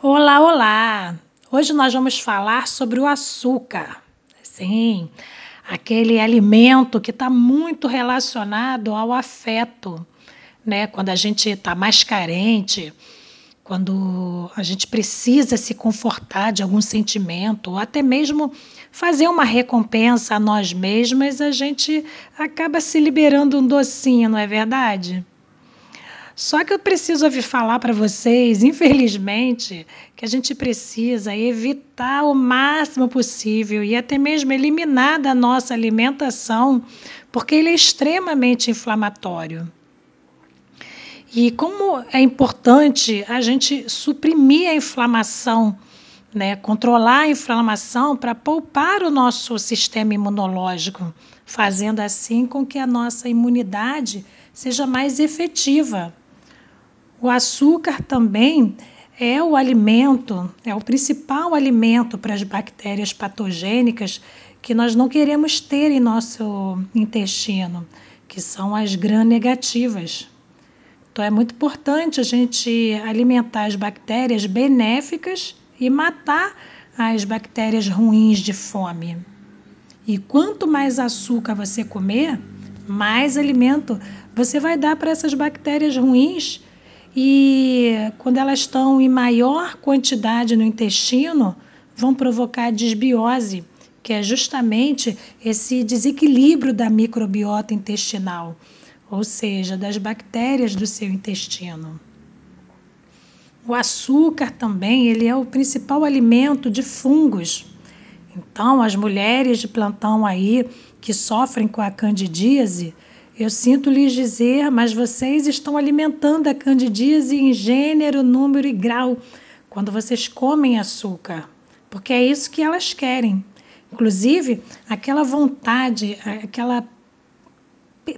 Olá, olá! Hoje nós vamos falar sobre o açúcar. Sim, aquele alimento que está muito relacionado ao afeto, né? Quando a gente está mais carente, quando a gente precisa se confortar de algum sentimento, ou até mesmo fazer uma recompensa a nós mesmas, a gente acaba se liberando um docinho, não é verdade? Só que eu preciso ouvir falar para vocês, infelizmente, que a gente precisa evitar o máximo possível e até mesmo eliminar da nossa alimentação, porque ele é extremamente inflamatório. E como é importante a gente suprimir a inflamação, né, controlar a inflamação para poupar o nosso sistema imunológico, fazendo assim com que a nossa imunidade seja mais efetiva. O açúcar também é o alimento, é o principal alimento para as bactérias patogênicas que nós não queremos ter em nosso intestino, que são as gram-negativas. Então é muito importante a gente alimentar as bactérias benéficas e matar as bactérias ruins de fome. E quanto mais açúcar você comer, mais alimento você vai dar para essas bactérias ruins e quando elas estão em maior quantidade no intestino, vão provocar desbiose, que é justamente esse desequilíbrio da microbiota intestinal, ou seja, das bactérias do seu intestino. O açúcar também, ele é o principal alimento de fungos. Então, as mulheres de plantão aí que sofrem com a candidíase, eu sinto lhes dizer, mas vocês estão alimentando a candidíase em gênero, número e grau quando vocês comem açúcar, porque é isso que elas querem. Inclusive, aquela vontade, aquela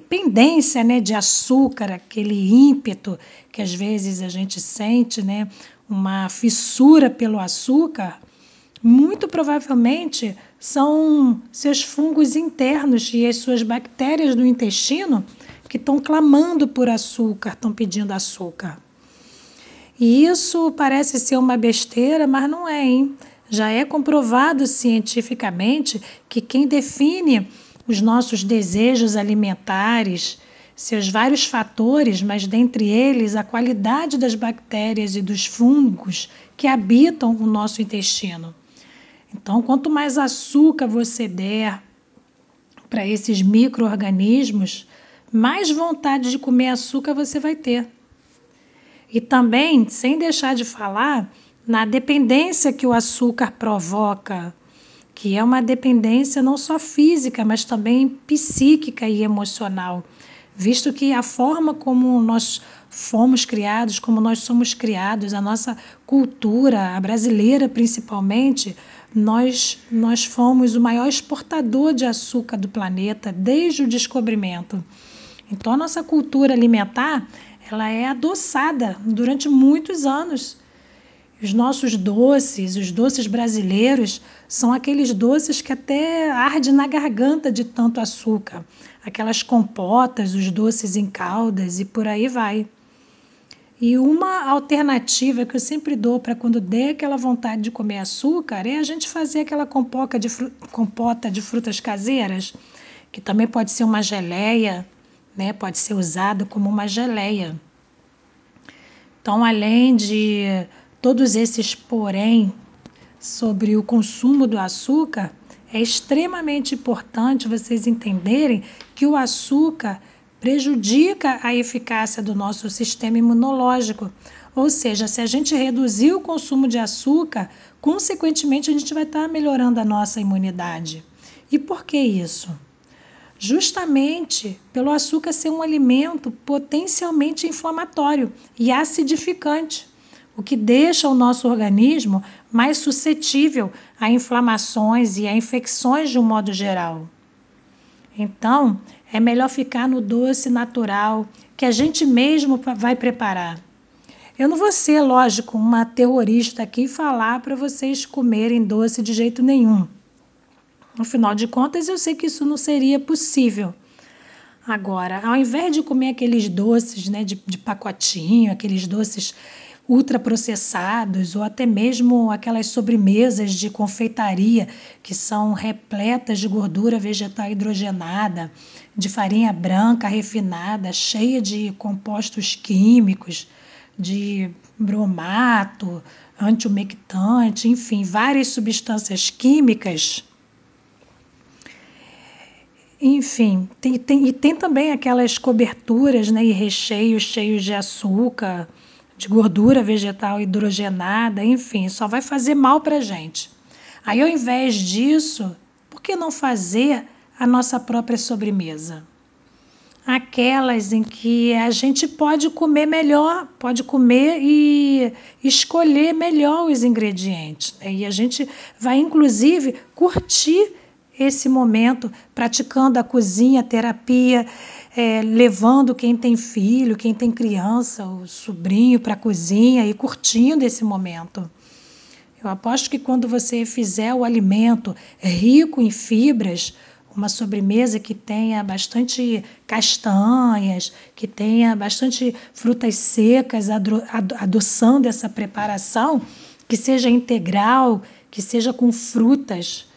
pendência né, de açúcar, aquele ímpeto que às vezes a gente sente, né, uma fissura pelo açúcar, muito provavelmente são seus fungos internos e as suas bactérias do intestino que estão clamando por açúcar, estão pedindo açúcar. E isso parece ser uma besteira, mas não é, hein? Já é comprovado cientificamente que quem define os nossos desejos alimentares, seus vários fatores, mas dentre eles a qualidade das bactérias e dos fungos que habitam o nosso intestino. Então, quanto mais açúcar você der para esses micro-organismos, mais vontade de comer açúcar você vai ter. E também, sem deixar de falar, na dependência que o açúcar provoca, que é uma dependência não só física, mas também psíquica e emocional, visto que a forma como nós fomos criados, como nós somos criados, a nossa cultura, a brasileira principalmente, nós, nós fomos o maior exportador de açúcar do planeta desde o descobrimento. Então, a nossa cultura alimentar ela é adoçada durante muitos anos. Os nossos doces, os doces brasileiros, são aqueles doces que até arde na garganta de tanto açúcar. Aquelas compotas, os doces em caldas e por aí vai. E uma alternativa que eu sempre dou para quando der aquela vontade de comer açúcar é a gente fazer aquela compoca de compota de frutas caseiras, que também pode ser uma geleia, né? pode ser usado como uma geleia. Então, além de todos esses porém sobre o consumo do açúcar, é extremamente importante vocês entenderem que o açúcar prejudica a eficácia do nosso sistema imunológico. Ou seja, se a gente reduzir o consumo de açúcar, consequentemente a gente vai estar melhorando a nossa imunidade. E por que isso? Justamente pelo açúcar ser um alimento potencialmente inflamatório e acidificante, o que deixa o nosso organismo mais suscetível a inflamações e a infecções de um modo geral. Então, é melhor ficar no doce natural que a gente mesmo vai preparar. Eu não vou ser, lógico, uma terrorista aqui e falar para vocês comerem doce de jeito nenhum. Afinal de contas, eu sei que isso não seria possível. Agora, ao invés de comer aqueles doces né, de, de pacotinho, aqueles doces ultraprocessados ou até mesmo aquelas sobremesas de confeitaria que são repletas de gordura vegetal hidrogenada, de farinha branca refinada, cheia de compostos químicos, de bromato, antiumectante, enfim, várias substâncias químicas. Enfim, tem, tem, e tem também aquelas coberturas né, e recheios cheios de açúcar, de gordura vegetal hidrogenada, enfim, só vai fazer mal para a gente. Aí, ao invés disso, por que não fazer a nossa própria sobremesa? Aquelas em que a gente pode comer melhor, pode comer e escolher melhor os ingredientes. Né? E a gente vai, inclusive, curtir esse momento praticando a cozinha, a terapia é, levando quem tem filho, quem tem criança, o sobrinho para a cozinha e curtindo esse momento. Eu aposto que quando você fizer o alimento rico em fibras, uma sobremesa que tenha bastante castanhas, que tenha bastante frutas secas adoçando essa preparação, que seja integral, que seja com frutas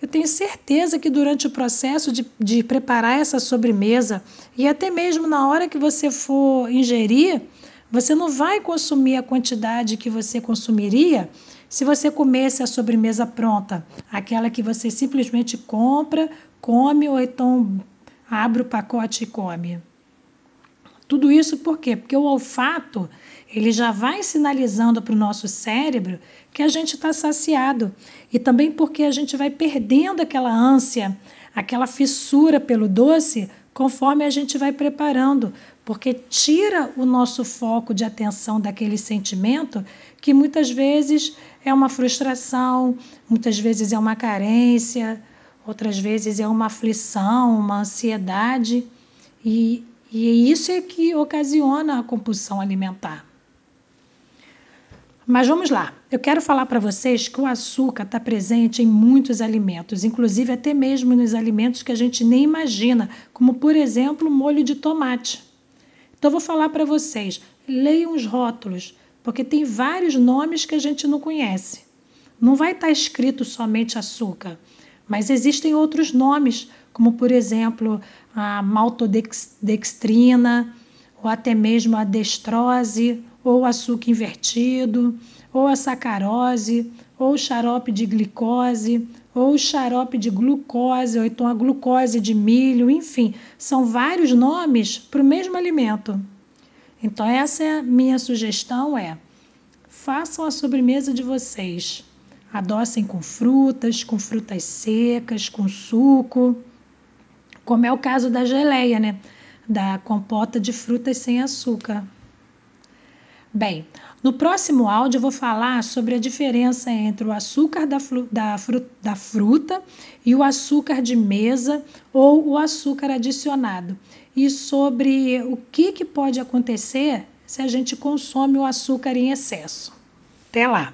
eu tenho certeza que durante o processo de, de preparar essa sobremesa e até mesmo na hora que você for ingerir, você não vai consumir a quantidade que você consumiria se você comesse a sobremesa pronta, aquela que você simplesmente compra, come ou então abre o pacote e come. Tudo isso por quê? Porque o olfato ele já vai sinalizando para o nosso cérebro que a gente está saciado. E também porque a gente vai perdendo aquela ânsia, aquela fissura pelo doce conforme a gente vai preparando, porque tira o nosso foco de atenção daquele sentimento que muitas vezes é uma frustração, muitas vezes é uma carência, outras vezes é uma aflição, uma ansiedade. E, e isso é que ocasiona a compulsão alimentar. Mas vamos lá. Eu quero falar para vocês que o açúcar está presente em muitos alimentos, inclusive até mesmo nos alimentos que a gente nem imagina, como por exemplo o molho de tomate. Então vou falar para vocês, leiam os rótulos, porque tem vários nomes que a gente não conhece. Não vai estar tá escrito somente açúcar, mas existem outros nomes, como por exemplo a maltodextrina, ou até mesmo a destrose, ou açúcar invertido, ou a sacarose, ou xarope de glicose, ou xarope de glucose, ou então a glucose de milho, enfim, são vários nomes para o mesmo alimento. Então essa é a minha sugestão é: façam a sobremesa de vocês. Adocem com frutas, com frutas secas, com suco, como é o caso da geleia, né? Da compota de frutas sem açúcar. Bem, no próximo áudio eu vou falar sobre a diferença entre o açúcar da, da, da fruta e o açúcar de mesa ou o açúcar adicionado e sobre o que, que pode acontecer se a gente consome o açúcar em excesso. Até lá!